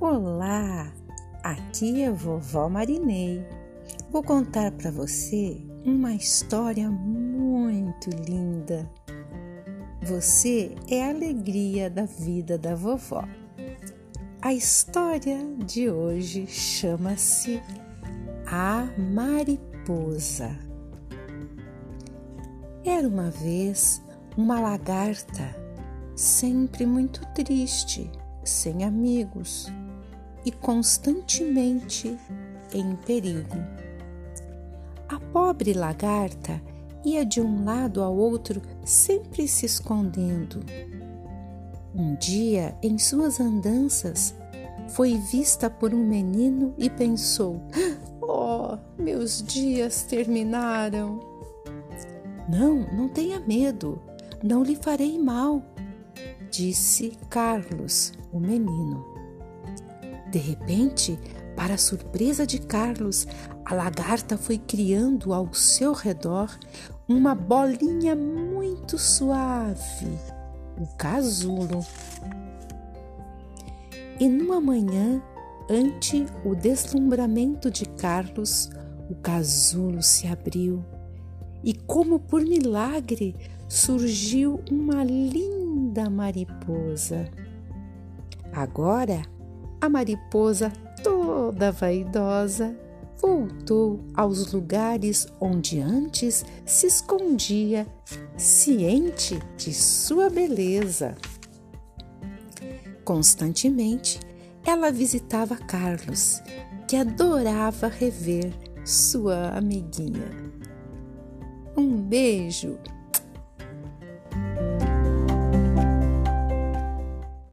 Olá, aqui é vovó Marinei. Vou contar para você uma história muito linda. Você é a alegria da vida da vovó. A história de hoje chama-se A Mariposa. Era uma vez uma lagarta, sempre muito triste, sem amigos e constantemente em perigo. A pobre lagarta ia de um lado ao outro, sempre se escondendo. Um dia, em suas andanças, foi vista por um menino e pensou: Oh, meus dias terminaram. Não, não tenha medo, não lhe farei mal, disse Carlos, o menino. De repente, para surpresa de Carlos, a lagarta foi criando ao seu redor uma bolinha muito suave, o casulo. E numa manhã, ante o deslumbramento de Carlos, o casulo se abriu e, como por milagre, surgiu uma linda mariposa. Agora, a mariposa, toda vaidosa, voltou aos lugares onde antes se escondia, ciente de sua beleza. Constantemente, ela visitava Carlos, que adorava rever sua amiguinha. Um beijo